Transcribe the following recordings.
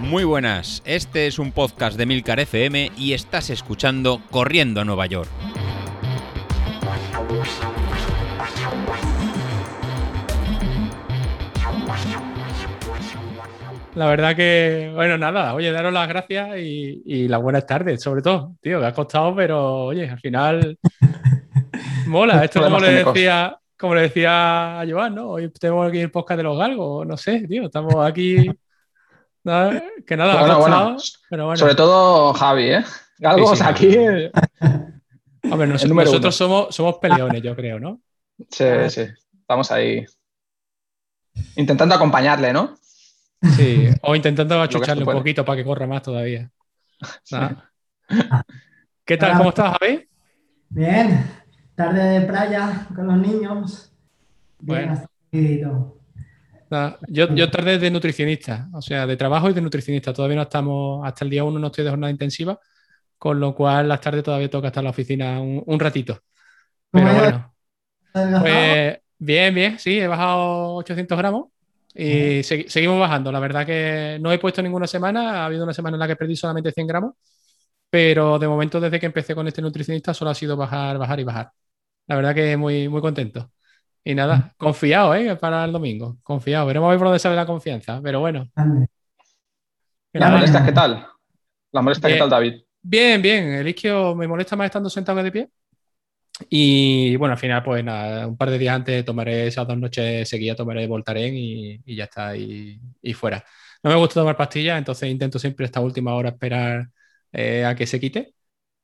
Muy buenas, este es un podcast de Milcar FM y estás escuchando Corriendo a Nueva York. La verdad que, bueno, nada, oye, daros las gracias y, las buenas tardes, sobre todo, tío, que ha costado, pero oye, al final mola. Esto como le decía, como le decía a Joan, ¿no? Hoy tenemos aquí el podcast de los galgos, no sé, tío, estamos aquí. que nada, ha costado, pero bueno. Sobre todo Javi, ¿eh? Galgos aquí. A ver, nosotros somos, somos peleones, yo creo, ¿no? Sí, sí, estamos ahí intentando acompañarle, ¿no? Sí, o intentando achucharle un poquito para que corra más todavía. ¿Qué tal? ¿Cómo estás, Javi? Bien, tarde de playa con los niños. bueno. yo, yo tarde de nutricionista, o sea, de trabajo y de nutricionista. Todavía no estamos, hasta el día uno no estoy de jornada intensiva, con lo cual las tardes todavía toca estar en la oficina un, ratito. Pero bueno. Pues, bien, bien, sí, he bajado 800 gramos y seguimos bajando. La verdad que no he puesto ninguna semana. Ha habido una semana en la que perdí solamente 100 gramos. Pero de momento, desde que empecé con este nutricionista, solo ha sido bajar, bajar y bajar. La verdad que muy, muy contento. Y nada, confiado, ¿eh? Para el domingo. Confiado. Veremos a ver por dónde sale la confianza. Pero bueno. ¿Las molestas qué tal? ¿Las molestas qué tal, David? Bien, bien. El isquio me molesta más estando sentado que de pie. Y bueno, al final, pues nada, un par de días antes tomaré esas dos noches seguidas, tomaré Voltaren y, y ya está, y, y, fuera. No me gusta tomar pastillas, entonces intento siempre esta última hora esperar eh, a que se quite.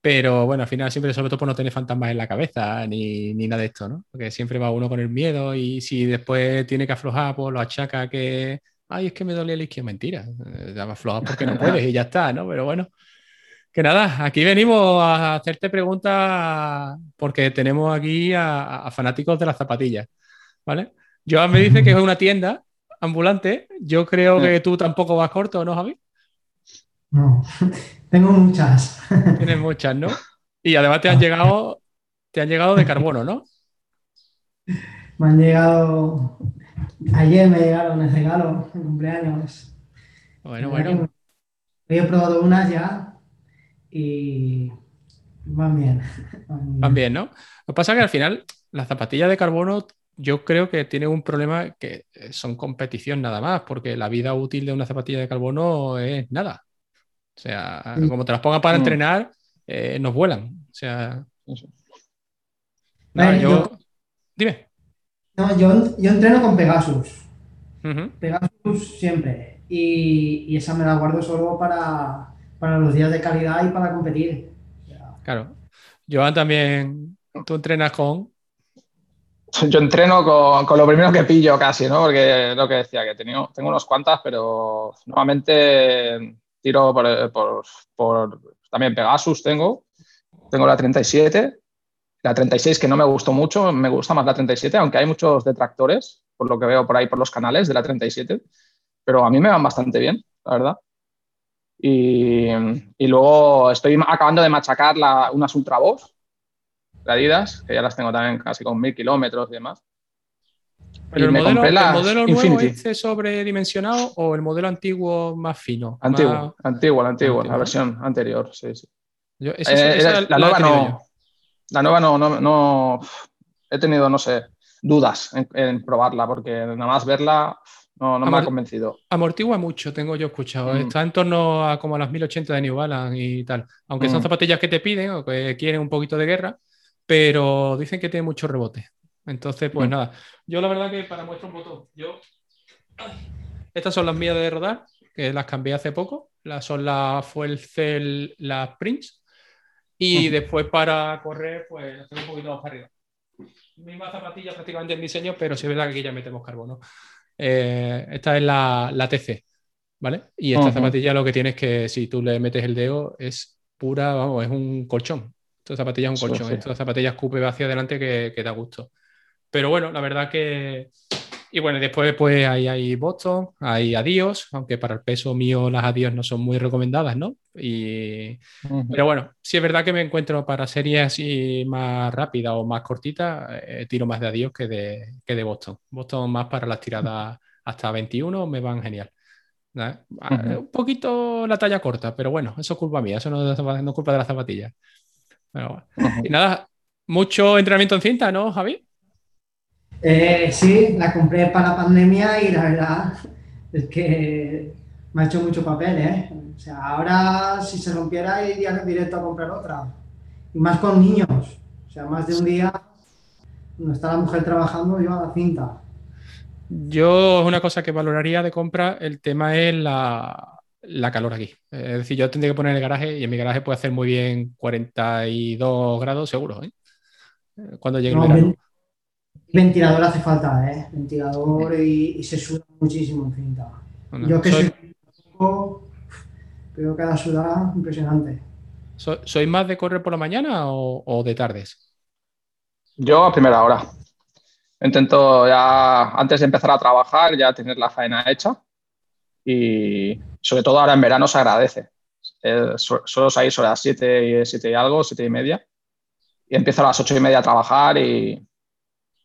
Pero bueno, al final siempre, sobre todo por no tener fantasmas en la cabeza ni, ni, nada de esto, ¿no? Porque siempre va uno con el miedo y si después tiene que aflojar, pues lo achaca que, ay, es que me duele el isquio. Mentira, eh, aflojar porque no puedes y ya está, ¿no? Pero bueno. Que nada, aquí venimos a hacerte preguntas porque tenemos aquí a, fanáticos de las zapatillas, ¿vale? Joan me dice que es una tienda ambulante. Yo creo que tú tampoco vas corto, ¿no, Javi? No, tengo muchas. Tienes muchas, ¿no? Y además te han llegado, te han llegado de carbono, ¿no? Me han llegado. Ayer me llegaron el regalo de cumpleaños. Bueno, bueno. He probado unas ya y van bien. Van bien, ¿no? Lo que pasa es que al final las zapatillas de carbono yo creo que tienen un problema que son competición nada más, porque la vida útil de una zapatilla de carbono es nada. O sea, como te las pongas para mm. entrenar, eh, nos vuelan. O sea. yo... Dime. No, yo, entreno con Pegasus. Pegasus siempre. Y, y, esa me la guardo solo para, para los días de calidad y para competir. Claro. Joan también, tú entrenas con... Yo entreno con, lo primero que pillo casi, ¿no? Porque lo que decía, que tengo, tengo unos cuantas, pero nuevamente tiro por, también Pegasus tengo. Tengo la 37, la 36 que no me gustó mucho, me gusta más la 37, aunque hay muchos detractores, por lo que veo por ahí por los canales de la 37, pero a mí me van bastante bien, la verdad. Y, luego estoy acabando de machacar la, unas Ultra de Adidas, que ya las tengo también casi con mil kilómetros y demás. ¿Pero el modelo, el modelo, nuevo este sobredimensionado o el modelo antiguo más fino? Antiguo, antiguo, la antiguo, la versión anterior, sí, sí. Eh, la, nueva no, la nueva no, no, he tenido, no sé, dudas en probarla, porque nada más verla no, no me ha convencido. Amortigua mucho, tengo yo escuchado. Mm. Está en torno a como a las 1080 de New Balance y tal. Aunque son mm. zapatillas que te piden o que quieren un poquito de guerra, pero dicen que tiene mucho rebote. Entonces, pues nada. Yo la verdad que para muestra un botón, yo... Estas son las mías de rodar, que las cambié hace poco. Las son las Fuel Cell, las Prince. Y después para correr, pues las tengo un poquito más para arriba. Misma zapatilla prácticamente en diseño, pero sí es verdad que aquí ya metemos carbono. Eh, esta es la, TC, ¿vale? Y esta zapatilla lo que tienes que, si tú le metes el dedo, es pura, vamos, es un colchón. Esta zapatilla es un colchón. Esta zapatilla escupe hacia adelante que, que da gusto. Pero bueno, la verdad que y bueno, después pues ahí hay Boston, hay Adios, aunque para el peso mío las Adios no son muy recomendadas, ¿no? Y... Pero bueno, si es verdad que me encuentro para series así más rápidas o más cortitas, eh, tiro más de Adios que de, que de Boston. Boston más para las tiradas hasta 21 me van genial. Un poquito la talla corta, pero bueno, eso es culpa mía, eso no, es culpa de las zapatillas. Y nada, mucho entrenamiento en cinta, ¿no, Javi? Eh, sí, la compré para la pandemia y la verdad es que me ha hecho mucho papel, ¿eh? O sea, ahora si se rompiera iría directo a comprar otra. Y más con niños. O sea, más de un día, no está la mujer trabajando, yo a la cinta. Yo es una cosa que valoraría de compra, el tema es la, calor aquí. Es decir, yo tendría que poner el garaje y en mi garaje puede hacer muy bien 42 grados seguro, ¿eh? Cuando llegue el verano. Ventilador hace falta, ¿eh? Ventilador y, se suda muchísimo en cinta. yo que soy, poco, creo que la sudada impresionante. ¿Soy más de correr por la mañana o de tardes? Yo a primera hora intento ya, antes de empezar a trabajar, ya tener la faena hecha y sobre todo ahora en verano se agradece. Eh, suelo salir sobre las 7 y, 7 y algo, 7 y media y empiezo a las 8 y media a trabajar y,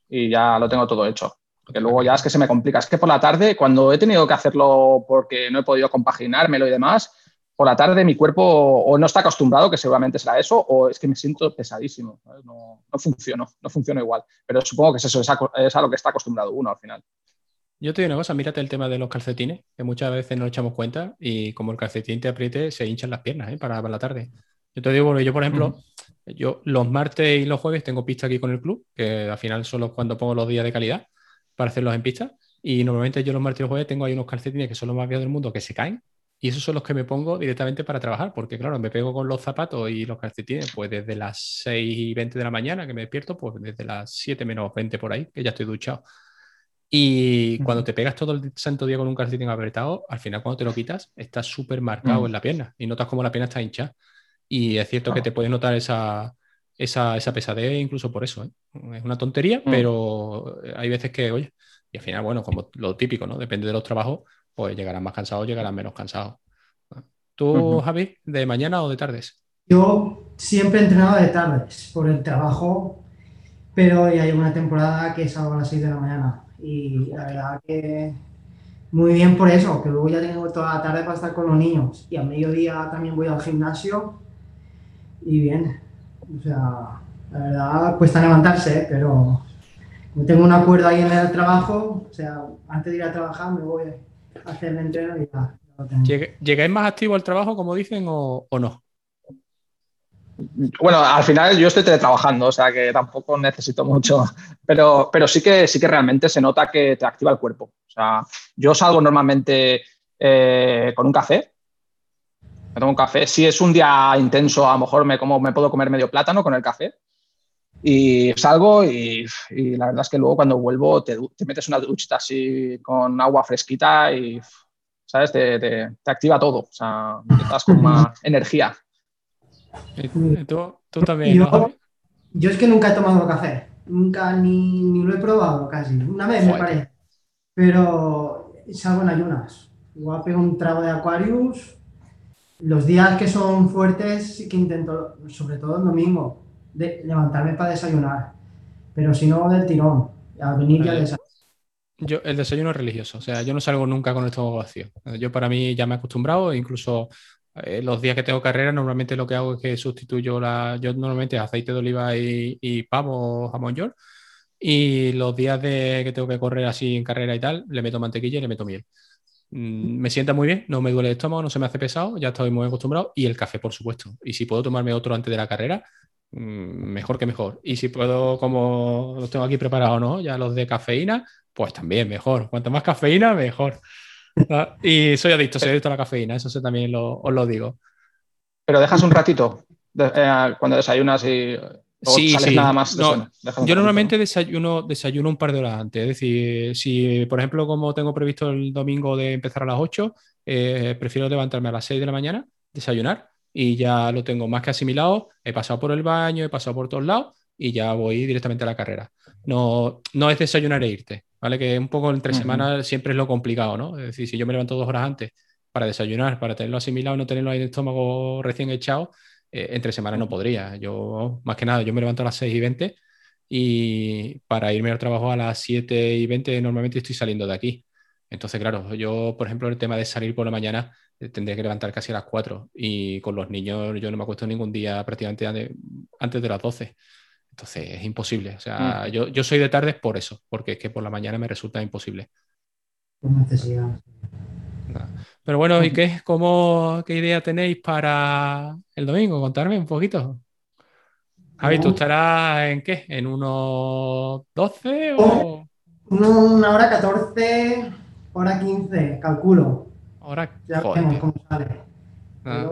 y ya lo tengo todo hecho. Porque luego ya es que se me complica. Es que por la tarde, cuando he tenido que hacerlo porque no he podido compaginármelo y demás, por la tarde mi cuerpo o no está acostumbrado, que seguramente será eso, o es que me siento pesadísimo. No, no funciono, no funciona igual. Pero supongo que es eso, es a, lo que está acostumbrado uno al final. Yo te digo una cosa, mírate el tema de los calcetines, que muchas veces no echamos cuenta y como el calcetín te apriete, se hinchan las piernas ¿eh? para, la tarde. Yo te digo, yo por ejemplo, yo los martes y los jueves tengo pista aquí con el club, que al final son cuando pongo los días de calidad para hacerlos en pista. Y normalmente yo los martes y los jueves tengo ahí unos calcetines que son los más viejos del mundo que se caen y esos son los que me pongo directamente para trabajar, porque claro, me pego con los zapatos y los calcetines, pues desde las 6 y 20 de la mañana que me despierto, pues desde las 7 menos 20 por ahí, que ya estoy duchado. Y cuando te pegas todo el santo día con un calcetín apretado, al final cuando te lo quitas, estás súper marcado en la pierna y notas como la pierna está hinchada. Y es cierto que te puedes notar esa, esa, esa, pesadez incluso por eso. ¿eh? Es una tontería, mm. pero hay veces que, oye, y al final, bueno, como lo típico, ¿no? Depende de los trabajos, pues llegarán más cansados, llegarán menos cansados. ¿Tú, Javi, de mañana o de tardes? Yo siempre he entrenado de tardes por el trabajo, pero ya hay una temporada que salgo a las 6 de la mañana. Y la verdad que muy bien por eso, que luego ya tengo toda la tarde para estar con los niños. Y a mediodía también voy al gimnasio. Y bien, o sea, la verdad cuesta levantarse, pero como tengo un acuerdo ahí en el trabajo, o sea, antes de ir a trabajar me voy hacer el entreno y ya. ¿Llegáis más activo al trabajo, como dicen, o, no? Bueno, al final yo estoy teletrabajando, o sea que tampoco necesito mucho, pero, pero sí, que, sí que realmente se nota que te activa el cuerpo. O sea, yo salgo normalmente eh, con un café, me tomo un café. Si es un día intenso, a lo mejor me, como, me puedo comer medio plátano con el café. Y salgo y, la verdad es que luego cuando vuelvo te, metes una duchita así con agua fresquita y, ¿sabes? Te, te, activa todo, o sea, estás con más energía. ¿Tú, tú también, yo, yo, es que nunca he tomado café, nunca ni, ni lo he probado casi, una vez me parece, pero salgo en ayunas. Igual pego un trago de Aquarius. Los días que son fuertes sí que intento, sobre todo el domingo, de levantarme para desayunar, pero si no, del tirón, a venir ya desayunar. Yo, el desayuno es religioso, o sea, yo no salgo nunca con el estómago vacío. Yo para mí ya me he acostumbrado, incluso eh, los días que tengo carrera, normalmente lo que hago es que sustituyo la. Yo normalmente aceite de oliva y, y pavo jamón york. Y los días de que tengo que correr así en carrera y tal, le meto mantequilla y le meto miel. Mm, me sienta muy bien, no me duele el estómago, no se me hace pesado, ya estoy muy acostumbrado. Y el café, por supuesto. Y si puedo tomarme otro antes de la carrera, Mm, mejor que mejor. Y si puedo, como los tengo aquí preparados, ¿no? Ya los de cafeína, pues también mejor. Cuanto más cafeína, mejor. Ah, y soy adicto, soy adicto a la cafeína, eso también os lo digo. Pero dejas un ratito eh, cuando desayunas y sí, sí. nada más. yo normalmente desayuno, desayuno un par de horas antes. Es decir, si por ejemplo, como tengo previsto el domingo de empezar a las 8, eh, prefiero levantarme a las 6 de la mañana, desayunar y ya lo tengo más que asimilado. He pasado por el baño, he pasado por todos lados y ya voy directamente a la carrera. No, no es desayunar e irte, ¿vale? Que un poco entre semanas siempre es lo complicado, ¿no? Es decir, si yo me levanto dos horas antes para desayunar, para tenerlo asimilado, no tenerlo ahí en el estómago recién echado, eh, entre semanas no podría. Yo, más que nada, yo me levanto a las 6 y 20 y para irme al trabajo a las 7 y 20 normalmente estoy saliendo de aquí. Entonces, claro, yo, por ejemplo, el tema de salir por la mañana, eh, tendría que levantar casi a las 4 y con los niños yo no me acuesto ningún día prácticamente antes de las 12. Entonces, es imposible. O sea, mm. yo, yo soy de tardes por eso, porque es que por la mañana me resulta imposible. necesidad. Pero bueno, ¿y qué? ¿Cómo, ¿Qué idea tenéis para el domingo? Contarme un poquito. Javi, ¿tú estarás en qué? ¿En unos 12 o...? Una hora 14, hora 15, calculo. Ahora, ya veremos cómo sale. Ah.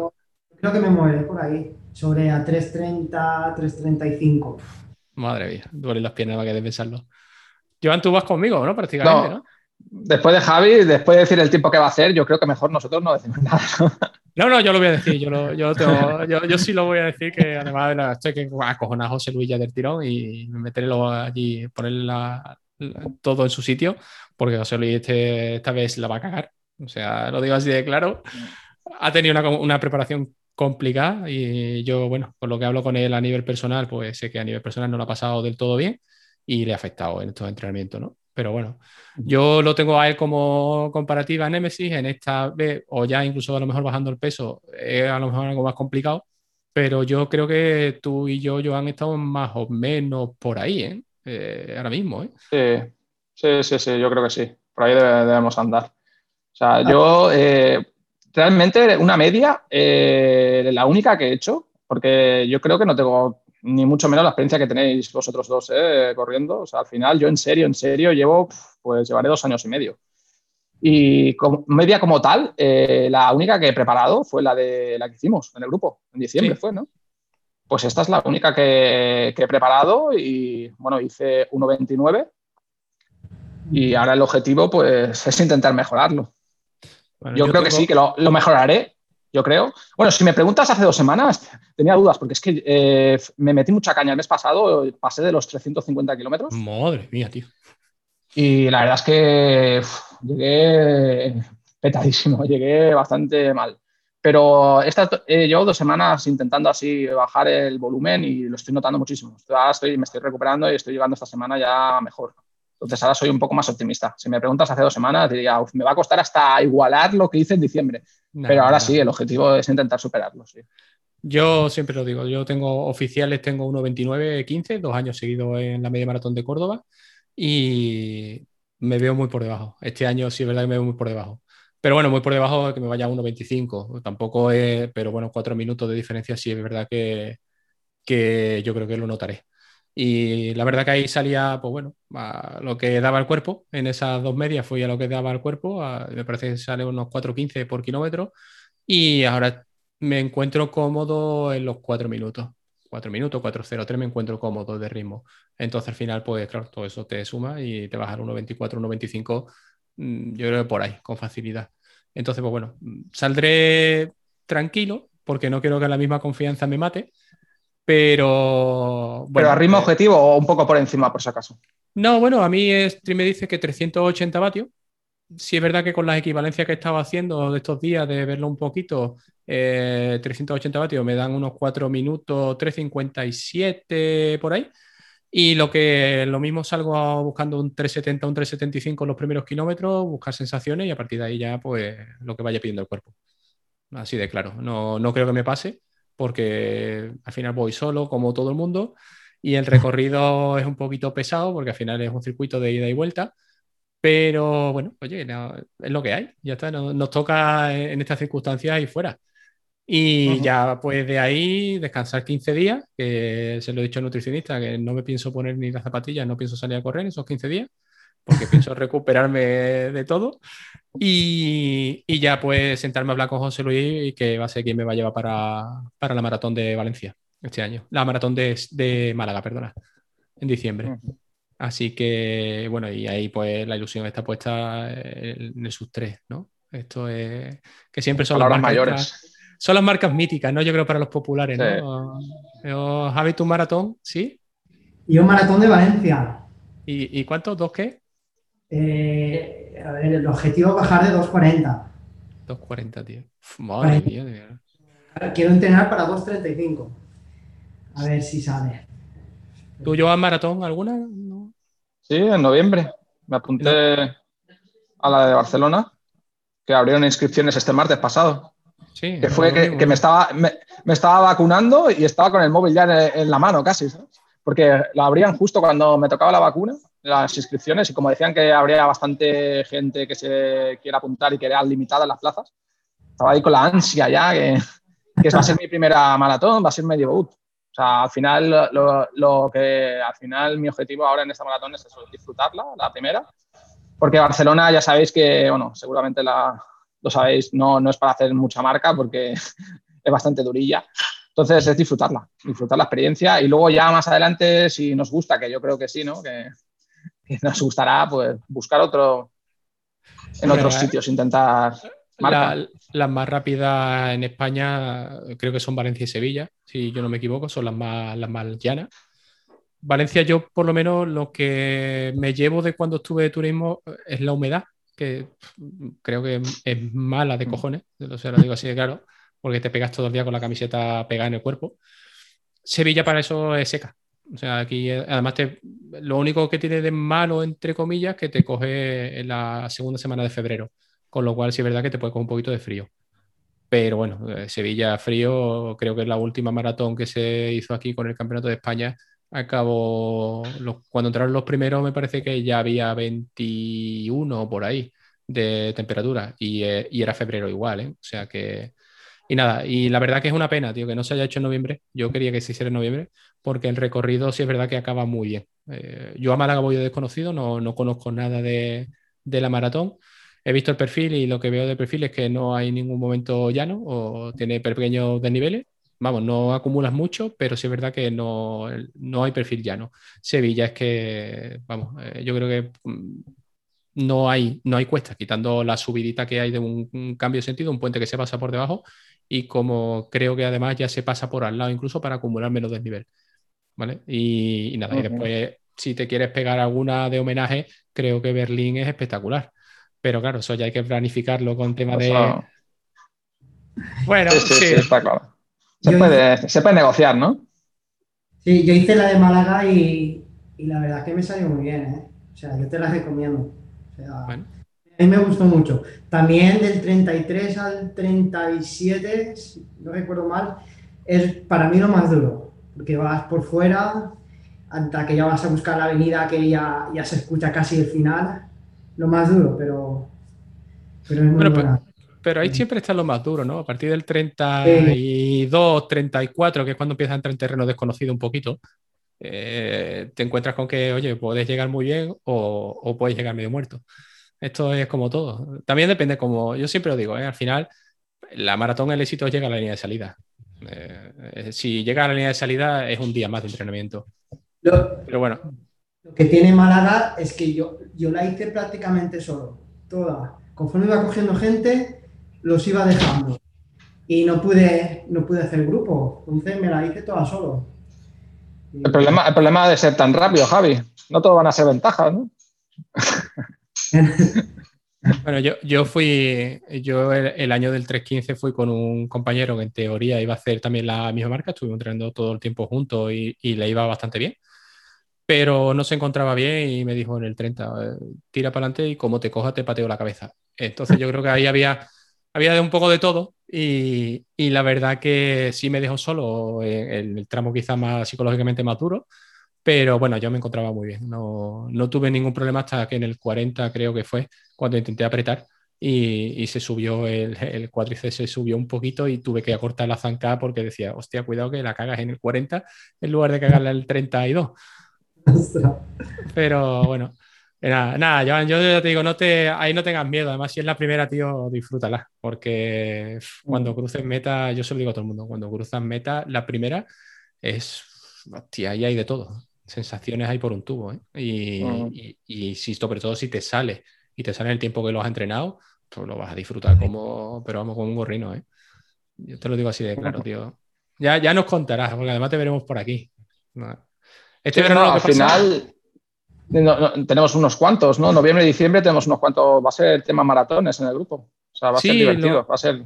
creo que me moveré por ahí, sobre a 3.30, 3.35. Madre mía, duelen las piernas para que de pensarlo. Joan, tú vas conmigo, ¿no? Prácticamente, ¿no? Después de Javi, después de decir el tiempo que va a hacer, yo creo que mejor nosotros no decimos nada. No, no, yo lo voy a decir, yo, yo, sí lo voy a decir que además de la, estoy que acojonar a José Luis ya del tirón y meterlo allí, ponerle todo en su sitio, porque José Luis este, esta vez la va a cagar. O sea, lo digo así de claro. Ha tenido una, una preparación complicada y yo, bueno, por lo que hablo con él a nivel personal, pues sé que a nivel personal no lo ha pasado del todo bien y le ha afectado en estos entrenamientos, ¿no? Pero bueno, yo lo tengo a él como comparativa a Nemesis, en esta vez, o ya incluso a lo mejor bajando el peso, es a lo mejor algo más complicado, pero yo creo que tú y yo, han estado más o menos por ahí, ¿eh? eh ahora mismo, ¿eh? Sí, sí, sí, yo creo que sí, por ahí debemos andar. O sea, yo eh, realmente una media, eh, la única que he hecho, porque yo creo que no tengo ni mucho menos la experiencia que tenéis vosotros dos eh, corriendo. O sea, al final yo en serio, en serio, llevo, pues llevaré dos años y medio. Y media como tal, eh, la única que he preparado fue la de la que hicimos en el grupo, en diciembre fue, ¿no? Pues esta es la única que, he preparado y bueno, hice 1.29 y ahora el objetivo pues es intentar mejorarlo. yo, creo que sí, que lo, lo, mejoraré, yo creo. Bueno, si me preguntas hace dos semanas, tenía dudas, porque es que eh, me metí mucha caña el mes pasado, pasé de los 350 kilómetros. Madre mía, tío. Y la verdad es que llegué petadísimo, llegué bastante mal. Pero esta, eh, llevo dos semanas intentando así bajar el volumen y lo estoy notando muchísimo. Ahora estoy, me estoy recuperando y estoy llegando esta semana ya mejor. Entonces ahora soy un poco más optimista. Si me preguntas hace dos semanas, diría, me va a costar hasta igualar lo que hice en diciembre. Pero ahora sí, el objetivo es intentar superarlo. Sí. Yo siempre lo digo, yo tengo oficiales, tengo 1.29.15, dos años seguidos en la media maratón de Córdoba y me veo muy por debajo. Este año sí es verdad que me veo muy por debajo. Pero bueno, muy por debajo de que me vaya a 1.25. Tampoco es, pero bueno, cuatro minutos de diferencia sí es verdad que, que yo creo que lo notaré. Y la verdad que ahí salía, pues bueno, a lo que daba el cuerpo. En esas dos medias fui a lo que daba el cuerpo. me parece que sale unos 4.15 por kilómetro. Y ahora me encuentro cómodo en los 4 minutos. 4 minutos, 4.03 me encuentro cómodo de ritmo. Entonces al final, pues claro, todo eso te suma y te baja al 1.24, 1.25, mm, yo creo que por ahí, con facilidad. Entonces, pues bueno, saldré tranquilo porque no quiero que la misma confianza me mate pero. Bueno, ¿Pero a ritmo eh, objetivo o un poco por encima, por si acaso? No, bueno, a mí Stream me dice que 380 vatios. Si es verdad que con las equivalencias que he estado haciendo de estos días, de verlo un poquito, 380 eh, vatios me dan unos 4 minutos, 357 por ahí. Y lo que lo mismo salgo buscando un 370, un 375 en los primeros kilómetros, buscar sensaciones y a partir de ahí ya, pues lo que vaya pidiendo el cuerpo. Así de claro. No, no creo que me pase porque al final voy solo, como todo el mundo, y el recorrido es un poquito pesado, porque al final es un circuito de ida y vuelta. Pero bueno, oye, es lo que hay, ya está, nos, toca en estas circunstancias y fuera. Y ya pues de ahí descansar 15 días, que se lo he dicho al nutricionista, que no me pienso poner ni las zapatillas, no pienso salir a correr esos 15 días, porque pienso recuperarme de todo. Y, ya pues sentarme a hablar con José Luis y que va a ser quien me va a llevar para, la maratón de Valencia este año. La maratón de, Málaga, perdona, en diciembre. Así que, bueno, y ahí pues la ilusión está puesta en el sub 3, ¿no? Esto es que siempre son las marcas mayores. son las marcas míticas, ¿no? Yo creo para los populares, ¿no? Javi, tu maratón, ¿sí? Y un maratón de Valencia. ¿Y, y cuántos? ¿Dos qué? Eh, a ver, el objetivo es bajar de 2.40. 2.40, tío. madre mía, Quiero entrenar para 2.35. A ver si sale. ¿Tú llevas maratón alguna? Sí, en noviembre. Me apunté. a la de Barcelona, que abrieron inscripciones este martes pasado. Sí, que fue que, me, estaba, me, estaba vacunando y estaba con el móvil ya en, la mano casi, porque la abrían justo cuando me tocaba la vacuna, las inscripciones, y como decían que habría bastante gente que se quiera apuntar y que eran limitadas las plazas, estaba ahí con la ansia ya, que, que va a ser mi primera maratón, va a ser medio boot. O sea, al final, lo, lo, que, al final mi objetivo ahora en esta maratón es eso, disfrutarla, la primera, porque Barcelona ya sabéis que, bueno, seguramente la, lo sabéis, no, no es para hacer mucha marca porque es bastante durilla. Entonces es disfrutarla, disfrutar la experiencia y luego ya más adelante, si nos gusta, que yo creo que sí, ¿no? Que, nos gustará, pues buscar otro en otros sitios, intentar las más rápidas en España creo que son Valencia y Sevilla, si yo no me equivoco, son las más, las más llanas. Valencia, yo por lo menos lo que me llevo de cuando estuve de turismo es la humedad, que creo que es mala de mm. cojones, o sea, lo digo así de claro, porque te pegas todo el día con la camiseta pegada en el cuerpo. Sevilla para eso es seca. O sea, aquí además te, lo único que tiene de malo, entre comillas, que te coge en la segunda semana de febrero con lo cual sí es verdad que te puede coger un poquito de frío. Pero bueno, eh, Sevilla frío, creo que es la última maratón que se hizo aquí con el Campeonato de España. Acabó, cuando entraron los primeros me parece que ya había 21 por ahí de temperatura y, eh, y era febrero igual, ¿eh? O sea que... Y nada, y la verdad que es una pena, tío, que no se haya hecho en noviembre. Yo quería que se hiciera en noviembre porque el recorrido sí es verdad que acaba muy bien. yo a Málaga voy de desconocido, no, no conozco nada de, de la maratón he visto el perfil y lo que veo de perfil es que no hay ningún momento llano o tiene pequeños desniveles. Vamos, no acumulas mucho, pero sí es verdad que no, no hay perfil llano. Sevilla es que, vamos, eh, yo creo que mm, no hay, no hay cuestas, quitando la subidita que hay de un, cambio de sentido, un puente que se pasa por debajo y como creo que además ya se pasa por al lado incluso para acumular menos desnivel. ¿Vale? Y, nada, y después si te quieres pegar alguna de homenaje, creo que Berlín es espectacular. Pero claro, eso ya hay que planificarlo con tema de. Bueno, sí, está claro. Se puede, negociar, ¿no? Sí, yo hice la de Málaga y, la verdad es que me salió muy bien, ¿eh? O sea, yo te la recomiendo. A mí me gustó mucho. También del 33 al 37, no recuerdo mal, es para mí lo más duro, porque vas por fuera, hasta que ya vas a buscar la avenida que ya, ya se escucha casi el final, lo más duro, pero, pero es muy bueno, Pero, ahí siempre está lo más duro, ¿no? A partir del 32, 34, que es cuando empieza a entrar en terreno desconocido un poquito, eh, te encuentras con que, oye, puedes llegar muy bien o, puedes llegar medio muerto. Esto es como todo. También depende, como yo siempre lo digo, ¿eh? al final, la maratón, el éxito llega a la línea de salida. Eh, si llega a la línea de salida, es un día más de entrenamiento. Pero bueno, lo que tiene Málaga es que yo, yo la hice prácticamente solo, toda. Conforme iba cogiendo gente, los iba dejando. Y no pude, no pude hacer grupo, entonces me la hice toda solo. El problema, el problema de ser tan rápido, Javi. No todo van a ser ventajas, ¿no? bueno, yo, yo fui, yo el, año del 315 fui con un compañero que en teoría iba a hacer también la misma marca, estuvimos entrenando todo el tiempo juntos y, y le iba bastante bien pero no se encontraba bien y me dijo en el 30, eh, tira para adelante y como te coja te pateo la cabeza. Entonces yo creo que ahí había, había de un poco de todo y, y la verdad que sí me dejó solo en el tramo quizá más psicológicamente más duro, pero bueno, yo me encontraba muy bien, no, no tuve ningún problema hasta que en el 40 creo que fue cuando intenté apretar. Y, y, se subió el, el cuádriceps se subió un poquito y tuve que acortar la zancada porque decía, hostia, cuidado que la cagas en el 40 en lugar de cagarla en el 32. Pero bueno, nada, nada yo, yo, te digo, no te, ahí no tengas miedo. Además, si es la primera, tío, disfrútala. Porque cuando mm. cruces meta, yo se lo digo a todo el mundo, cuando cruzas meta, la primera es, hostia, ahí hay de todo. Sensaciones hay por un tubo. ¿eh? Mm. Y, y, si, sobre todo si te sale y te sale el tiempo que lo has entrenado, pues lo vas a disfrutar como, pero vamos, con un gorrino. ¿eh? Yo te lo digo así de claro, tío. Ya, ya nos contarás, porque además te veremos por aquí. Este verano al final tenemos unos cuantos, ¿no? Noviembre y diciembre tenemos unos cuantos, va a ser tema maratones en el grupo. O sea, va a ser divertido, va a ser...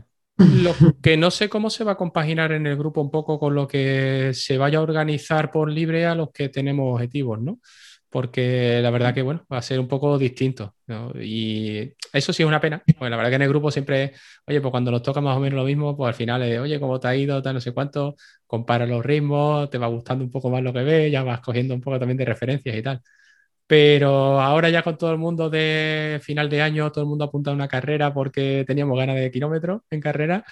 Lo que no sé cómo se va a compaginar en el grupo un poco con lo que se vaya a organizar por libre a los que tenemos objetivos, ¿no? porque la verdad que bueno, va a ser un poco distinto. Y eso sí es una pena, porque la verdad que en el grupo siempre, oye, pues cuando nos toca más o menos lo mismo, pues al final es, oye, ¿cómo te ha ido? Tal, no sé cuánto, compara los ritmos, te va gustando un poco más lo que ves, ya vas cogiendo un poco también de referencias y tal. Pero ahora ya con todo el mundo de final de año, todo el mundo apunta a una carrera porque teníamos ganas de kilómetros en carrera.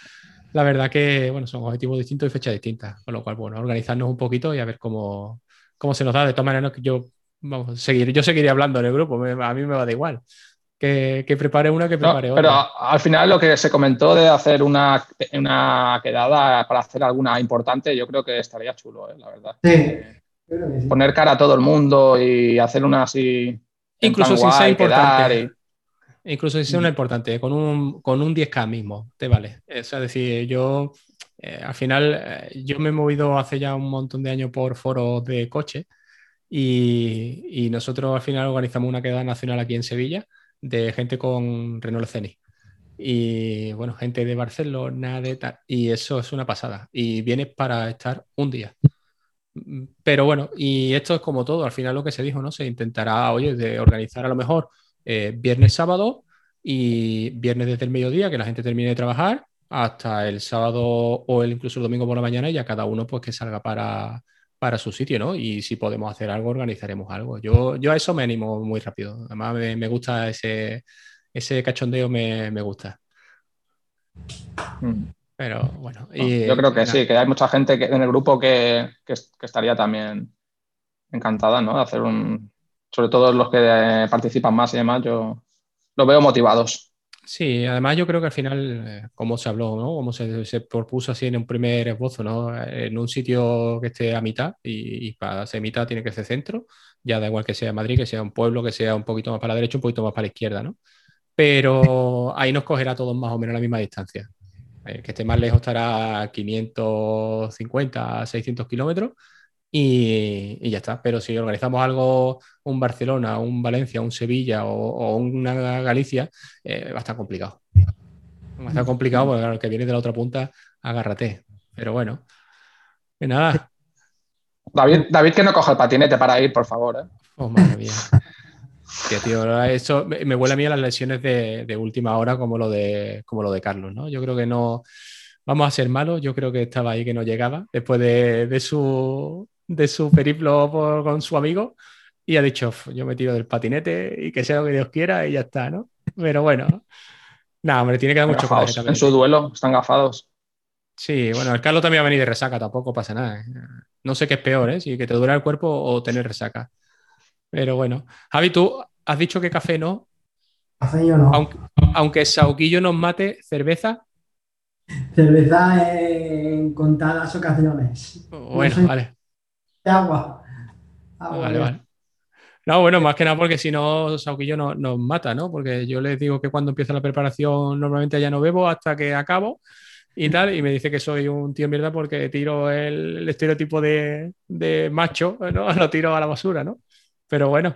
La verdad que, bueno, son objetivos distintos y fechas distintas, con lo cual, bueno, organizarnos un poquito y a ver cómo, cómo se nos da. De todas maneras, yo vamos, seguir, yo seguiría hablando en el grupo, a mí me va de igual. Que, prepare una, que prepare otra. Pero al final lo que se comentó de hacer una, una quedada para hacer alguna importante, yo creo que estaría chulo, ¿eh? la verdad. Sí. Poner cara a todo el mundo y hacer una así. Incluso si sea importante. Incluso si sea una importante, con un, con un 10K mismo, te vale. Es decir, yo eh, al final, eh, yo me he movido hace ya un montón de años por foros de coche y, nosotros al final organizamos una quedada nacional aquí en Sevilla de gente con Renault Ceni. Y bueno, gente de Barcelona, de tal. Y eso es una pasada. Y vienes para estar un día. Pero bueno, y esto es como todo. Al final lo que se dijo, ¿no? Se intentará, oye, de organizar a lo mejor eh, viernes, sábado y viernes desde el mediodía, que la gente termine de trabajar, hasta el sábado o el, incluso el domingo por la mañana y ya cada uno pues que salga para, para su sitio, ¿no? Y si podemos hacer algo, organizaremos algo. Yo, yo a eso me animo muy rápido. Además, me, gusta ese, ese cachondeo, me, gusta. Mm. Pero bueno. yo creo que sí, que hay mucha gente en el grupo que, estaría también encantada, ¿no? De hacer un. Sobre todo los que participan más y demás, yo los veo motivados. Sí, además yo creo que al final, eh, como se habló, ¿no? Como se, se, propuso así en un primer esbozo, ¿no? En un sitio que esté a mitad y, para ser mitad tiene que ser centro, ya da igual que sea Madrid, que sea un pueblo, que sea un poquito más para la derecha, un poquito más para la izquierda, ¿no? Pero ahí nos cogerá todos más o menos a la misma distancia. Que esté más lejos estará a 550, 600 kilómetros y, ya está. Pero si organizamos algo, un Barcelona, un Valencia, un Sevilla o, una Galicia, eh, va a estar complicado. Va a estar complicado porque claro, el que viene de la otra punta, agárrate. Pero bueno, que nada. David, David, que no coja el patinete para ir, por favor. ¿eh? Oh, madre mía. Tío, eso me huele a mí a las lesiones de, última hora como lo de, como lo de Carlos, ¿no? Yo creo que no vamos a ser malos. Yo creo que estaba ahí que no llegaba después de, su, de su periplo con su amigo y ha dicho, yo me tiro del patinete y que sea lo que Dios quiera y ya está, ¿no? Pero bueno, nada, hombre, tiene que dar mucho coraje En su duelo, están gafados. Sí, bueno, el Carlos también va a venir de resaca, tampoco pasa nada. ¿eh? No sé qué es peor, ¿eh? Si que te dura el cuerpo o tener resaca. Pero bueno, Javi, tú has dicho que café no. Café yo no. Aunque, aunque Sauquillo nos mate, cerveza. Cerveza en contadas ocasiones. Bueno, vale agua. vale, vale. No, bueno, más que nada porque si no, Sauquillo nos, nos mata, ¿no? Porque yo les digo que cuando empieza la preparación normalmente ya no bebo hasta que acabo y tal, y me dice que soy un tío mierda porque tiro el, estereotipo de, macho, ¿no? Lo tiro a la basura, ¿no? Pero bueno,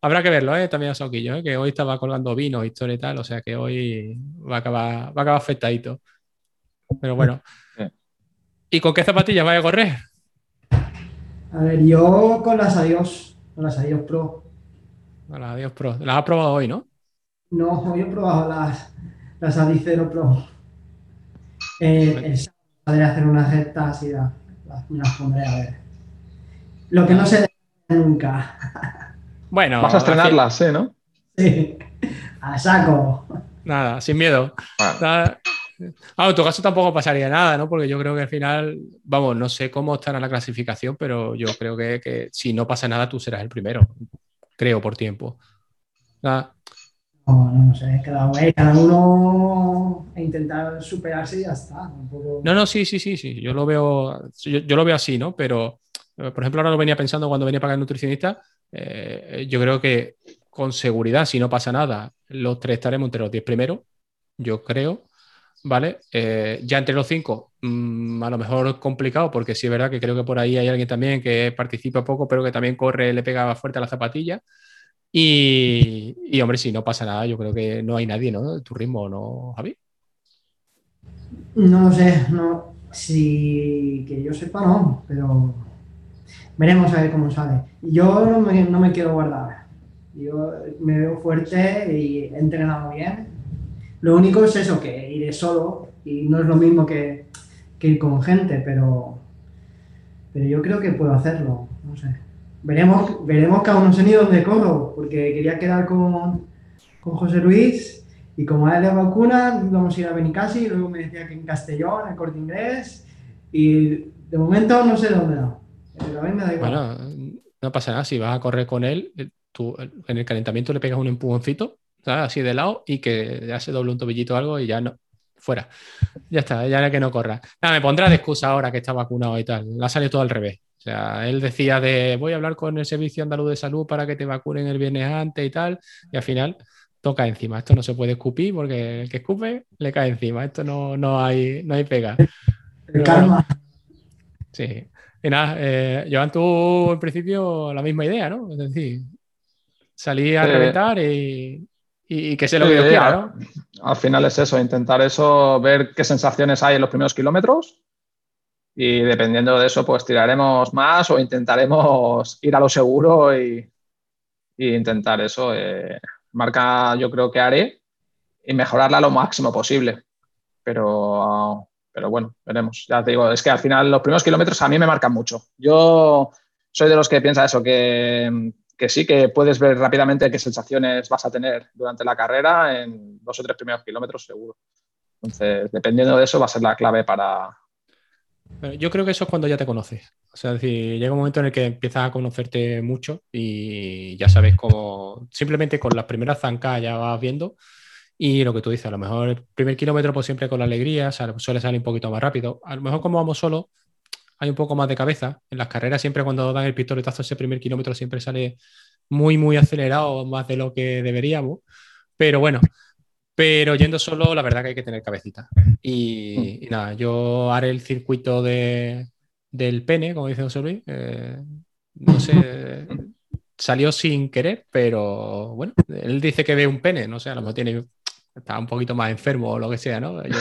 habrá que verlo, ¿eh? También a Sauquillo, ¿eh? que hoy estaba colgando vino, historia y tal, o sea que hoy va a acabar, va a acabar afectadito. Pero bueno. ¿Y con qué zapatillas vaya a correr? A ver, yo con las Adiós, con las Adiós Pro. Con las Adiós Pro. Las has probado hoy, ¿no? No, hoy he probado las, las Adicero Pro. Eh, el hacer unas rectas y las pondré a ver. Lo que no se debe nunca. Bueno. Vas a estrenarlas, ¿sí, no? Sí. A saco. Nada, sin miedo. Ah, en tu caso tampoco pasaría nada, ¿no? Porque yo creo que al final, vamos, no sé cómo estará la clasificación, pero yo creo que, si no pasa nada, tú serás el primero, creo, por tiempo. No, no, sé, cada, cada uno a intentar superarse y ya está. No, no, sí, sí, sí, sí, yo lo veo, yo, lo veo así, ¿no? Pero, eh, por ejemplo, ahora lo venía pensando cuando venía para el nutricionista, eh, yo creo que con seguridad, si no pasa nada, los tres estaremos entre los diez primeros, yo creo. ¿vale? Eh, ya entre los cinco, mm, a lo mejor complicado, porque sí es verdad que creo que por ahí hay alguien también que participa poco, pero que también corre, le pega fuerte a la zapatilla. Y, hombre, si no pasa nada, yo creo que no hay nadie, ¿no? Tu ritmo, ¿no, Javi? No sé, no. Si que yo sepa, no, pero veremos a ver cómo sale. Yo no me, no me quiero guardar. Yo me veo fuerte y he entrenado bien. Lo único es eso, que iré solo y no es lo mismo que, que ir con gente, pero, pero yo creo que puedo hacerlo. No sé. Veremos, veremos que aún no sé ni dónde corro, porque quería quedar con, con José Luis y como a él vacuna, vamos a ir a Benicasi y luego me decía que en Castellón, en Corte Inglés y de momento no sé dónde no. Pero a mí me da igual. Bueno, no pasa nada, si vas a correr con él, eh, tú en el calentamiento le pegas un empujoncito, así de lado y que ya se doble un tobillito o algo y ya no, fuera. Ya está, ya era que no corra. Nada, me pondrá de excusa ahora que está vacunado y tal. La sale todo al revés. O sea, él decía de voy a hablar con el Servicio Andaluz de Salud para que te vacunen el viernes antes y tal, y al final toca encima. Esto no se puede escupir porque el que escupe le cae encima. Esto no, no, hay, no hay pega. El karma. Sí. Y nada, eh, Joan, tú en principio la misma idea, ¿no? Es decir, salir a reventar y, y, que sea lo que yo quiera, ¿no? Al final es eso, intentar eso, ver qué sensaciones hay en los primeros kilómetros y dependiendo de eso, pues tiraremos más o intentaremos ir a lo seguro y, intentar eso. Eh, marca yo creo que haré y mejorarla lo máximo posible. Pero, pero bueno, veremos. Ya te digo, es que al final los primeros kilómetros a mí me marcan mucho. Yo soy de los que piensa eso, que, que sí que puedes ver rápidamente qué sensaciones vas a tener durante la carrera en dos o tres primeros kilómetros seguro. Entonces, dependiendo de eso va a ser la clave para, yo creo que eso es cuando ya te conoces. O sea, es decir, llega un momento en el que empiezas a conocerte mucho y ya sabes cómo, simplemente con las primeras zancas ya vas viendo. Y lo que tú dices, a lo mejor el primer kilómetro, pues siempre con la alegría, suele salir un poquito más rápido. A lo mejor, como vamos solo, hay un poco más de cabeza. En las carreras, siempre cuando dan el pistoletazo, ese primer kilómetro siempre sale muy, muy acelerado, más de lo que deberíamos. Pero bueno, pero yendo solo, la verdad que hay que tener cabecita. Y, nada, yo haré el circuito de, del pene, como dice José Luis. Eh, no sé, salió sin querer, pero bueno, él dice que ve un pene, no sé, a lo mejor tiene, está un poquito más enfermo o lo que sea, ¿no? Yo,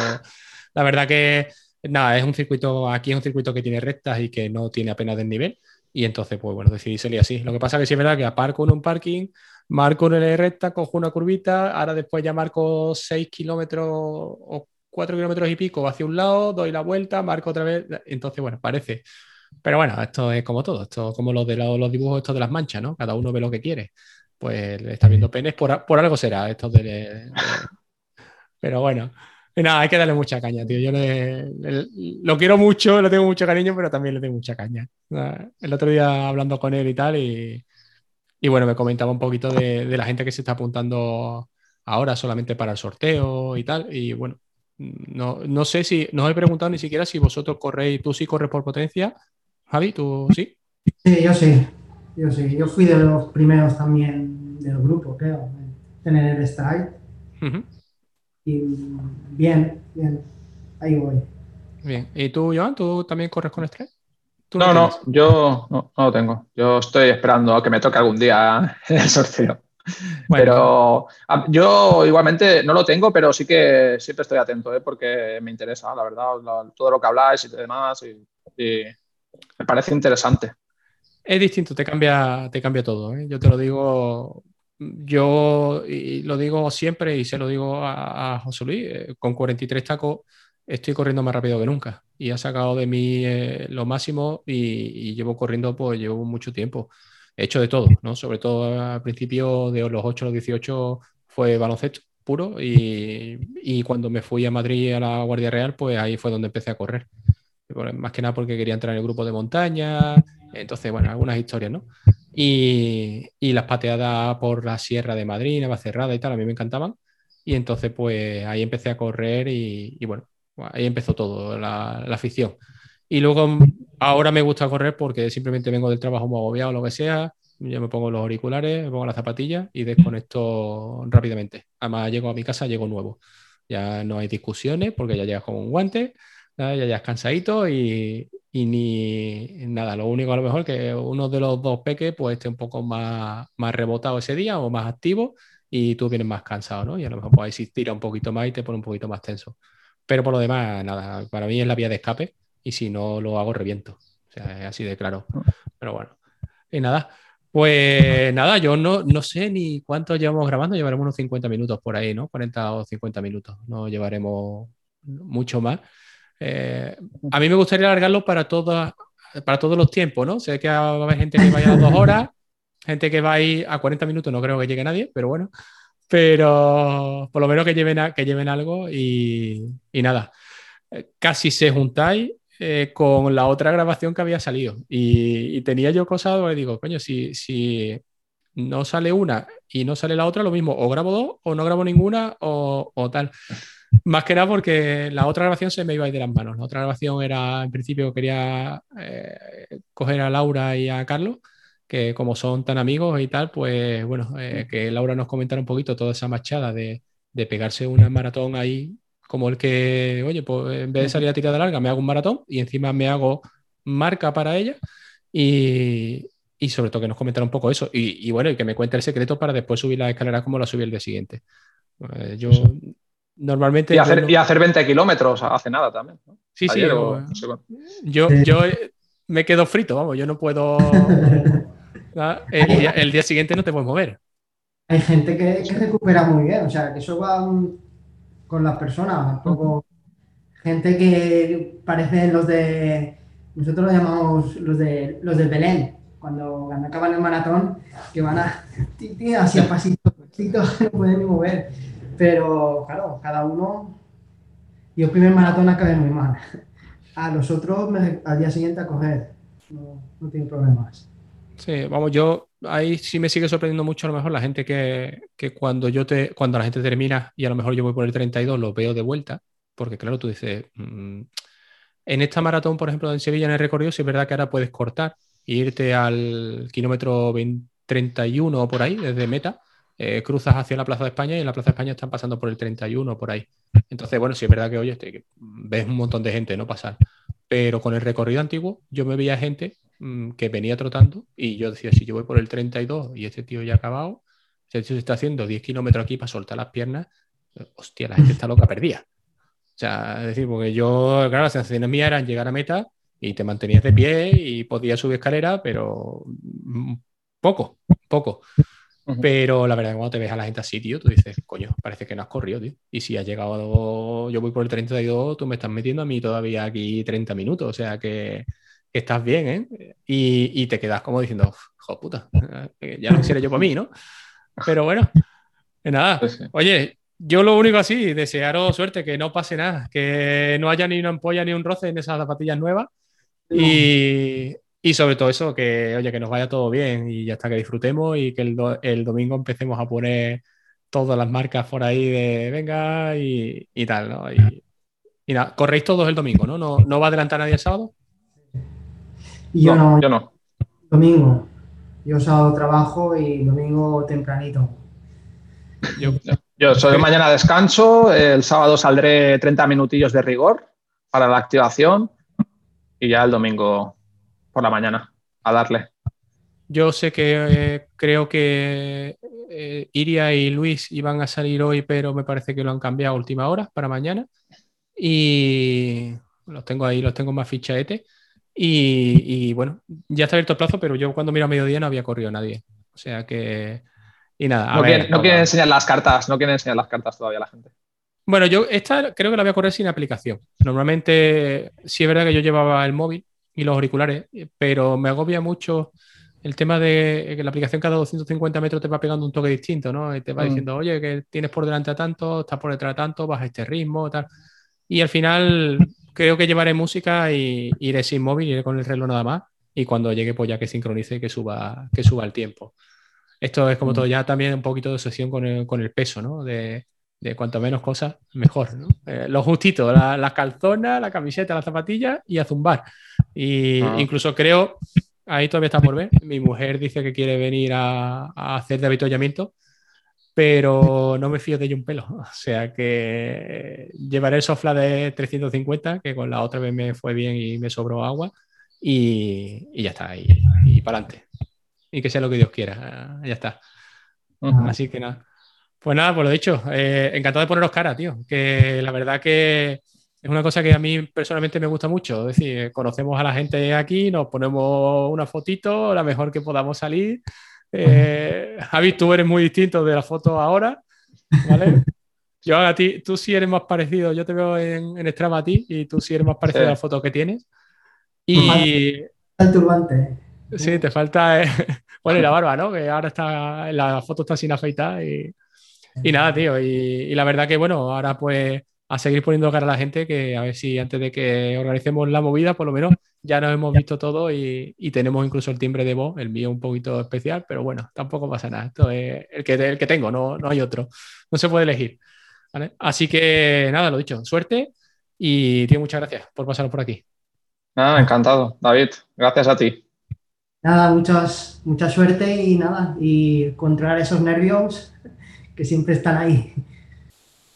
la verdad que, nada, es un circuito, aquí es un circuito que tiene rectas y que no tiene apenas desnivel. Y entonces, pues bueno, decidí salir así. Lo que pasa que sí es verdad que aparco en un parking, marco el recta, cojo una curvita, ahora después ya marco 6 kilómetros o 4 kilómetros y pico hacia un lado, doy la vuelta, marco otra vez. Entonces, bueno, parece. Pero bueno, esto es como todo, esto es como los de los, dibujos estos de las manchas, ¿no? Cada uno ve lo que quiere. Pues está viendo penes, por, por algo será esto de, Pero bueno, nada, hay que darle mucha caña, tío. Yo lo quiero mucho, le tengo mucho cariño, pero también le tengo mucha caña. El otro día hablando con él y tal, y, y bueno, me comentaba un poquito de, la gente que se está apuntando ahora solamente para el sorteo y tal. Y bueno, no, no sé si, no os he preguntado ni siquiera si vosotros corréis, tú sí corres por potencia. Javi, ¿tú sí? Sí, yo sí. Yo sí. Yo fui de los primeros también del grupo, creo, tener el strike. Y bien, bien. Ahí voy. Bien. ¿Y tú, Joan, tú también corres con strike? No, no, yo no, lo tengo. Yo estoy esperando a que me toque algún día el sorteo. Pero yo igualmente no lo tengo, pero sí que siempre estoy atento, ¿eh? porque me interesa, la verdad, todo lo que habláis y demás, y, me parece interesante. Es distinto, te cambia, te cambia todo. ¿eh? Yo te lo digo, yo lo digo siempre y se lo digo a, José Luis, eh, con 43 tacos estoy corriendo más rápido que nunca y ha sacado de mí eh, lo máximo y, llevo corriendo, pues llevo mucho tiempo. He hecho de todo, ¿no? Sobre todo al principio de los 8 a los 18 fue baloncesto puro y, y, cuando me fui a Madrid a la Guardia Real, pues ahí fue donde empecé a correr. Más que nada porque quería entrar en el grupo de montaña, entonces, bueno, algunas historias, ¿no? Y, y las pateadas por la Sierra de Madrid, cerrada y tal, a mí me encantaban. Y entonces, pues ahí empecé a correr y, y bueno, ahí empezó todo, la, afición. Y luego ahora me gusta correr porque simplemente vengo del trabajo muy agobiado lo que sea, yo me pongo los auriculares, me pongo las zapatillas y desconecto rápidamente. Además llego a mi casa, llego nuevo. Ya no hay discusiones porque ya llegas con un guante, ya llegas cansadito y, y, ni nada. Lo único a lo mejor que uno de los dos peques pues esté un poco más, más rebotado ese día o más activo y tú vienes más cansado, ¿no? Y a lo mejor pues, ahí tira un poquito más y te pone un poquito más tenso. Pero por lo demás, nada, para mí es la vía de escape y si no lo hago, reviento. O sea, es así de claro. Pero bueno. Y nada. Pues nada, yo no, no sé ni cuánto llevamos grabando, llevaremos unos 50 minutos por ahí, ¿no? 40 o 50 minutos, no llevaremos mucho más. Eh, a mí me gustaría alargarlo para, todas, para todos los tiempos, ¿no? Sé que va a haber gente que vaya a dos horas, gente que va a ir a 40 minutos, no creo que llegue nadie, pero bueno. Pero por lo menos que lleven, que lleven algo y, nada. Eh, casi se juntáis eh, con la otra grabación que había salido. Y, tenía yo cosas, y digo, coño, si, no sale una y no sale la otra, lo mismo, o grabo dos, o no grabo ninguna, o tal. Más que nada porque la otra grabación se me iba a ir de las manos. La otra grabación era, en principio, quería eh, coger a Laura y a Carlos, que como son tan amigos y tal, pues bueno, eh, que Laura nos comentara un poquito toda esa machada de, de pegarse una maratón ahí, como el que, oye, pues en vez de salir a tirada larga, me hago un maratón y encima me hago marca para ella. Y, y sobre todo que nos comentara un poco eso. Y, y, bueno, y que me cuente el secreto para después subir la escalera como la subí el día siguiente. Eh, yo Normalmente. Y hacer, y hacer 20 kilómetros hace nada también. Sí, sí. yo, yo me quedo frito, vamos, yo no puedo. el, día, siguiente no te puedes mover. Hay gente que, recupera muy bien, o sea, que eso va con las personas, un poco. Gente que parecen los de. Nosotros lo llamamos los de los del Belén, cuando, acaban el maratón, que van a, así a pasito, pasito, no pueden ni mover. Pero claro, cada uno. Yo el primer maratón acabé muy mal. A los otros al día siguiente a coger. No, no tengo problemas. Sí, vamos, yo ahí sí me sigue sorprendiendo mucho a lo mejor la gente que, que, cuando yo te, cuando la gente termina y a lo mejor yo voy por el 32, lo veo de vuelta, porque claro, tú dices, mm, en esta maratón, por ejemplo, en Sevilla en el recorrido, sí es verdad que ahora puedes cortar e irte al kilómetro 31 o por ahí, desde meta, eh, cruzas hacia la Plaza de España y en la Plaza de España están pasando por el 31 por ahí. Entonces, bueno, sí es verdad que, oye, este, ves un montón de gente no pasar. Pero con el recorrido antiguo, yo me veía gente mm, que venía trotando y yo decía, si yo voy por el 32 y este tío ya ha acabado, este tío se está haciendo 10 kilómetros aquí para soltar las piernas, hostia, la gente está loca perdida. O sea, es decir, porque yo, claro, las sensaciones mías eran llegar a meta y te mantenías de pie y podías subir escalera, pero mm, poco, Pero la verdad, cuando te ves a la gente así, tío, tú dices, coño, parece que no has corrido, tío. Y si has llegado, yo voy por el 32, tú me estás metiendo a mí todavía aquí 30 minutos, o sea que, estás bien, ¿eh? Y, te quedas como diciendo, jo puta, ya no quisiera yo para mí, ¿no? Pero bueno, nada. Pues Oye, yo lo único así, desearos suerte, que no pase nada, que no haya ni una ampolla ni un roce en esas zapatillas nuevas. Y, y sobre todo eso, que oye, que nos vaya todo bien y ya está, que disfrutemos y que el, domingo empecemos a poner todas las marcas por ahí de venga y, tal, ¿no? Y, nada, corréis todos el domingo, ¿no? ¿no? ¿No va a adelantar nadie el sábado? Yo no, yo no. Domingo. Yo sábado trabajo y domingo tempranito. Yo, yo soy mañana descanso, el sábado saldré 30 minutillos de rigor para la activación y ya el domingo por la mañana a darle. Yo sé que eh, creo que eh, Iria y Luis iban a salir hoy, pero me parece que lo han cambiado a última hora para mañana. Y los tengo ahí, los tengo más fichaete. Y, y bueno, ya está abierto el plazo, pero yo cuando miro a mediodía no había corrido nadie. O sea que. Y nada. no, quieren, enseñar las cartas, no quieren enseñar las cartas todavía la gente. Bueno, yo esta creo que la voy a correr sin aplicación. Normalmente, sí es verdad que yo llevaba el móvil, y los auriculares, pero me agobia mucho el tema de que la aplicación cada 250 metros te va pegando un toque distinto, ¿no? Y te va mm. diciendo, oye, que tienes por delante a tanto, estás por detrás a tanto, vas a este ritmo, tal. Y al final creo que llevaré música y iré sin móvil, iré con el reloj nada más. Y cuando llegue, pues ya que sincronice y que suba, que suba el tiempo. Esto es como mm. todo, ya también un poquito de sesión con el, con el peso, ¿no? De, de cuanto menos cosas, mejor. ¿no? Eh, lo justito, las la calzonas, la camiseta, las zapatillas y a zumbar. Y ah. incluso creo, ahí todavía está por ver, mi mujer dice que quiere venir a, hacer de avituallamiento, pero no me fío de ella un pelo. O sea que llevaré el sofla de 350, que con la otra vez me fue bien y me sobró agua, y, ya está, y, y para adelante. Y que sea lo que Dios quiera, ya está. Así que nada. Pues nada, por lo dicho, eh, encantado de poneros cara, tío. Que la verdad que es una cosa que a mí personalmente me gusta mucho. Es decir, conocemos a la gente aquí, nos ponemos una fotito, la mejor que podamos salir. Eh, Javi, tú eres muy distinto de la foto ahora, ¿vale? Yo a ti, tú sí eres más parecido, yo te veo en, en Strava a ti y tú sí eres más parecido a la foto que tienes. Y... El turbante. Sí, te falta... Eh, bueno, y la barba, ¿no? Que ahora está, la foto está sin afeitar y, y nada, tío. Y, y, la verdad que, bueno, ahora pues a seguir poniendo cara a la gente que a ver si antes de que organicemos la movida, por lo menos ya nos hemos visto todo y, y, tenemos incluso el timbre de voz, el mío un poquito especial, pero bueno, tampoco pasa nada. Esto es el que, el que tengo, no, no hay otro. No se puede elegir. ¿vale? Así que nada, lo dicho, suerte y tío, muchas gracias por pasar por aquí. Nada, encantado, David. Gracias a ti. Nada, muchas, mucha suerte y nada, y controlar esos nervios que siempre están ahí.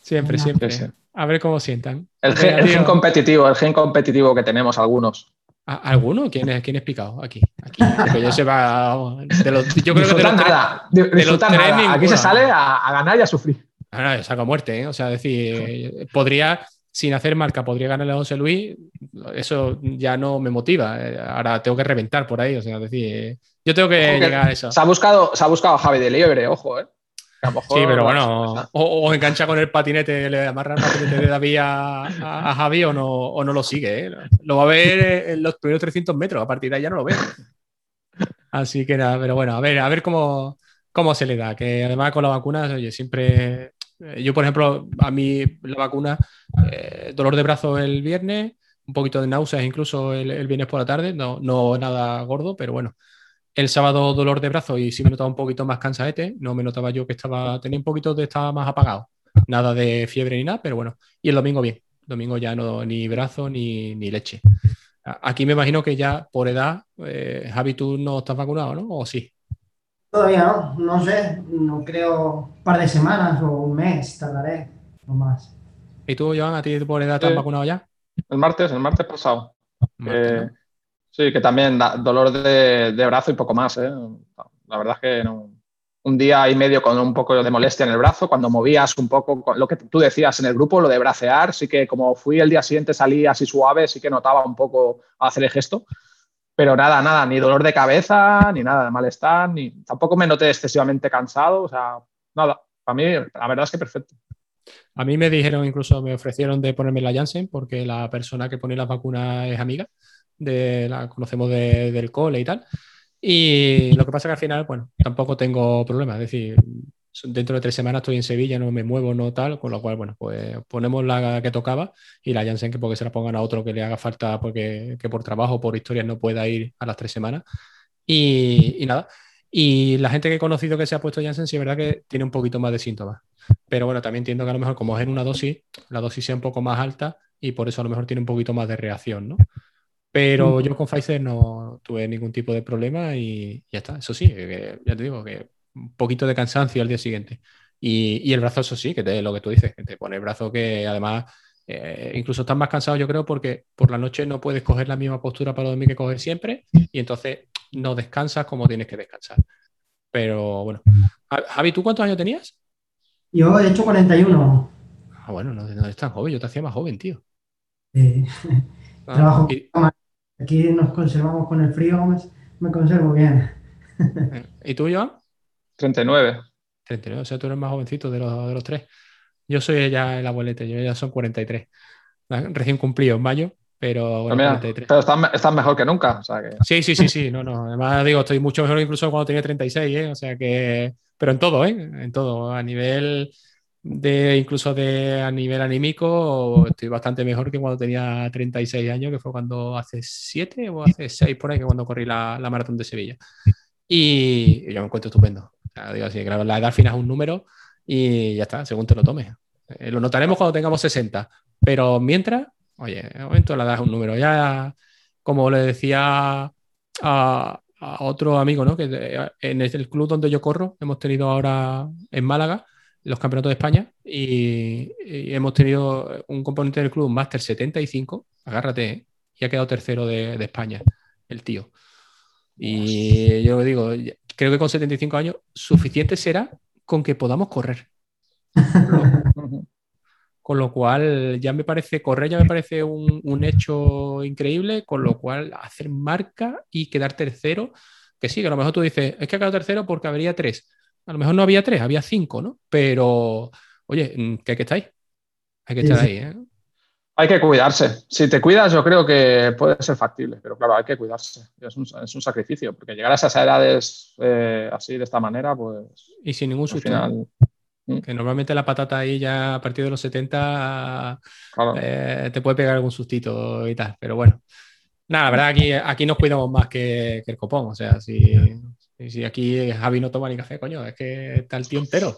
Siempre, siempre. A ver cómo sientan. El gen, el gen, competitivo, el gen competitivo que tenemos algunos. ¿Alguno? ¿Quién es, quién es picado? Aquí. aquí. Que yo. De los, yo creo que de los nada. De, de los nada. Aquí se sale a, a, ganar y a sufrir. Ahora, saca muerte, ¿eh? O sea, decir, podría, sin hacer marca, podría ganarle a José Luis. Eso ya no me motiva. Ahora tengo que reventar por ahí. O sea, decir, yo tengo que, que llegar a eso. Se ha buscado, se ha buscado a Javi de Liebre, ojo, ¿eh? Sí, pero bueno, o, o, engancha con el patinete, le amarra el patinete de David a, a, a Javi o no, o no lo sigue. ¿eh? Lo va a ver en los primeros 300 metros, a partir de ahí ya no lo ve. Así que nada, pero bueno, a ver, a ver cómo, cómo se le da. Que además con la vacuna, oye, siempre. Yo, por ejemplo, a mí la vacuna, eh, dolor de brazo el viernes, un poquito de náuseas incluso el, el viernes por la tarde, no, no nada gordo, pero bueno, el sábado dolor de brazo y sí me notaba un poquito más cansadete. No me notaba yo que estaba, tenía un poquito de, estaba más apagado. Nada de fiebre ni nada, pero bueno. Y el domingo bien. Domingo ya no, ni brazo ni, ni leche. Aquí me imagino que ya por edad, eh, Javi, tú no estás vacunado, ¿no? ¿O sí? Todavía no, no sé, no creo un par de semanas o un mes tardaré, o más. ¿Y tú, Joan, a ti por edad estás vacunado ya? El martes, el martes pasado. Martes, eh, ¿no? Sí, que también da dolor de, de, brazo y poco más. ¿eh? La verdad es que no. un día y medio con un poco de molestia en el brazo, cuando movías un poco lo que tú decías en el grupo, lo de bracear, sí que como fui el día siguiente, salí así suave, sí que notaba un poco hacer el gesto. Pero nada, nada, ni dolor de cabeza, ni nada de malestar, ni tampoco me noté excesivamente cansado, o sea, nada, para mí la verdad es que perfecto. A mí me dijeron, incluso me ofrecieron de ponerme la Janssen porque la persona que pone las vacunas es amiga de la conocemos de, del cole y tal. Y lo que pasa que al final, bueno, tampoco tengo problemas. Es decir, dentro de tres semanas estoy en Sevilla, no me muevo, no tal, con lo cual, bueno, pues ponemos la que tocaba y la Janssen que porque se la pongan a otro que le haga falta porque que por trabajo, por historias no pueda ir a las tres semanas. Y, y, nada. Y la gente que he conocido que se ha puesto Janssen, sí es verdad que tiene un poquito más de síntomas. Pero bueno, también entiendo que a lo mejor como es en una dosis, la dosis sea un poco más alta y por eso a lo mejor tiene un poquito más de reacción, ¿no? Pero yo con Pfizer no tuve ningún tipo de problema y ya está. Eso sí, que, ya te digo que un poquito de cansancio al día siguiente. Y, y el brazo, eso sí, que te, lo que tú dices, que te pone el brazo que además eh, incluso estás más cansado, yo creo, porque por la noche no puedes coger la misma postura para dormir que coges siempre y entonces no descansas como tienes que descansar. Pero bueno. Javi, ¿tú cuántos años tenías? Yo he hecho 41. Ah, bueno, no, no eres tan joven, yo te hacía más joven, tío. Eh, ah, trabajo y... Aquí nos conservamos con el frío, me, me conservo bien. ¿Y tú, Joan? 39. 39, o sea, tú eres más jovencito de los, de los tres. Yo soy ya el abuelete, yo ya son 43. Recién cumplido en mayo, pero bueno, pero, mira, 43. pero estás, estás, mejor que nunca. O sea que... Sí, sí, sí, sí. No, no. Además, digo, estoy mucho mejor incluso cuando tenía 36, ¿eh? O sea que. Pero en todo, ¿eh? En todo. A nivel de incluso de a nivel anímico estoy bastante mejor que cuando tenía 36 años, que fue cuando hace 7 o hace 6 por ahí, que cuando corrí la, la maratón de Sevilla. Y, yo me encuentro estupendo. Digo así, claro, la edad al final es un número y ya está, según te lo tomes. Eh, lo notaremos cuando tengamos 60, pero mientras, oye, de momento la edad es un número. Ya, como le decía a, a otro amigo, ¿no? Que en el club donde yo corro, hemos tenido ahora en Málaga, los campeonatos de España y, y, hemos tenido un componente del club, Master 75, agárrate, ¿eh? y ha quedado tercero de, de, España, el tío. Y yo digo, creo que con 75 años suficiente será con que podamos correr. con lo cual ya me parece, correr ya me parece un, hecho increíble, con lo cual hacer marca y quedar tercero, que sí, que a lo mejor tú dices, es que ha quedado tercero porque habría tres. A lo mejor no había tres, había cinco, ¿no? Pero, oye, mm, que hay que estar ahí. Hay que estar ahí, ¿eh? Hay que cuidarse. Si te cuidas, yo creo que puede ser factible, pero claro, hay que cuidarse. Es un, sacrificio, porque llegar a esas edades eh, así, de esta manera, pues. Y sin ningún susto. Mm. Que normalmente la patata ahí ya a partir de los 70 eh, te puede pegar algún sustito y tal, pero bueno. Nada, la verdad aquí, aquí nos cuidamos más que, el copón. O sea, si, si, aquí Javi no toma ni café, coño, es que está el tío entero.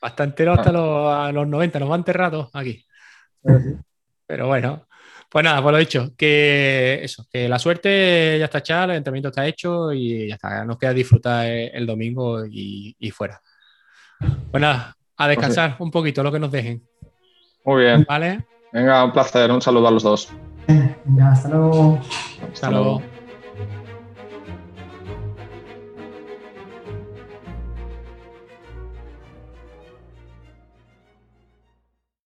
Bastante entero hasta los, los 90, nos va enterrados aquí. Pero bueno, pues nada, pues lo dicho, que eso, que la suerte ya está echada, el entrenamiento está hecho y ya está, nos queda disfrutar el domingo y, y fuera. Pues nada, a descansar un poquito, lo que nos dejen. Muy bien. ¿Vale? Venga, un placer. Un saludo a los dos. Venga, hasta luego. Hasta, luego.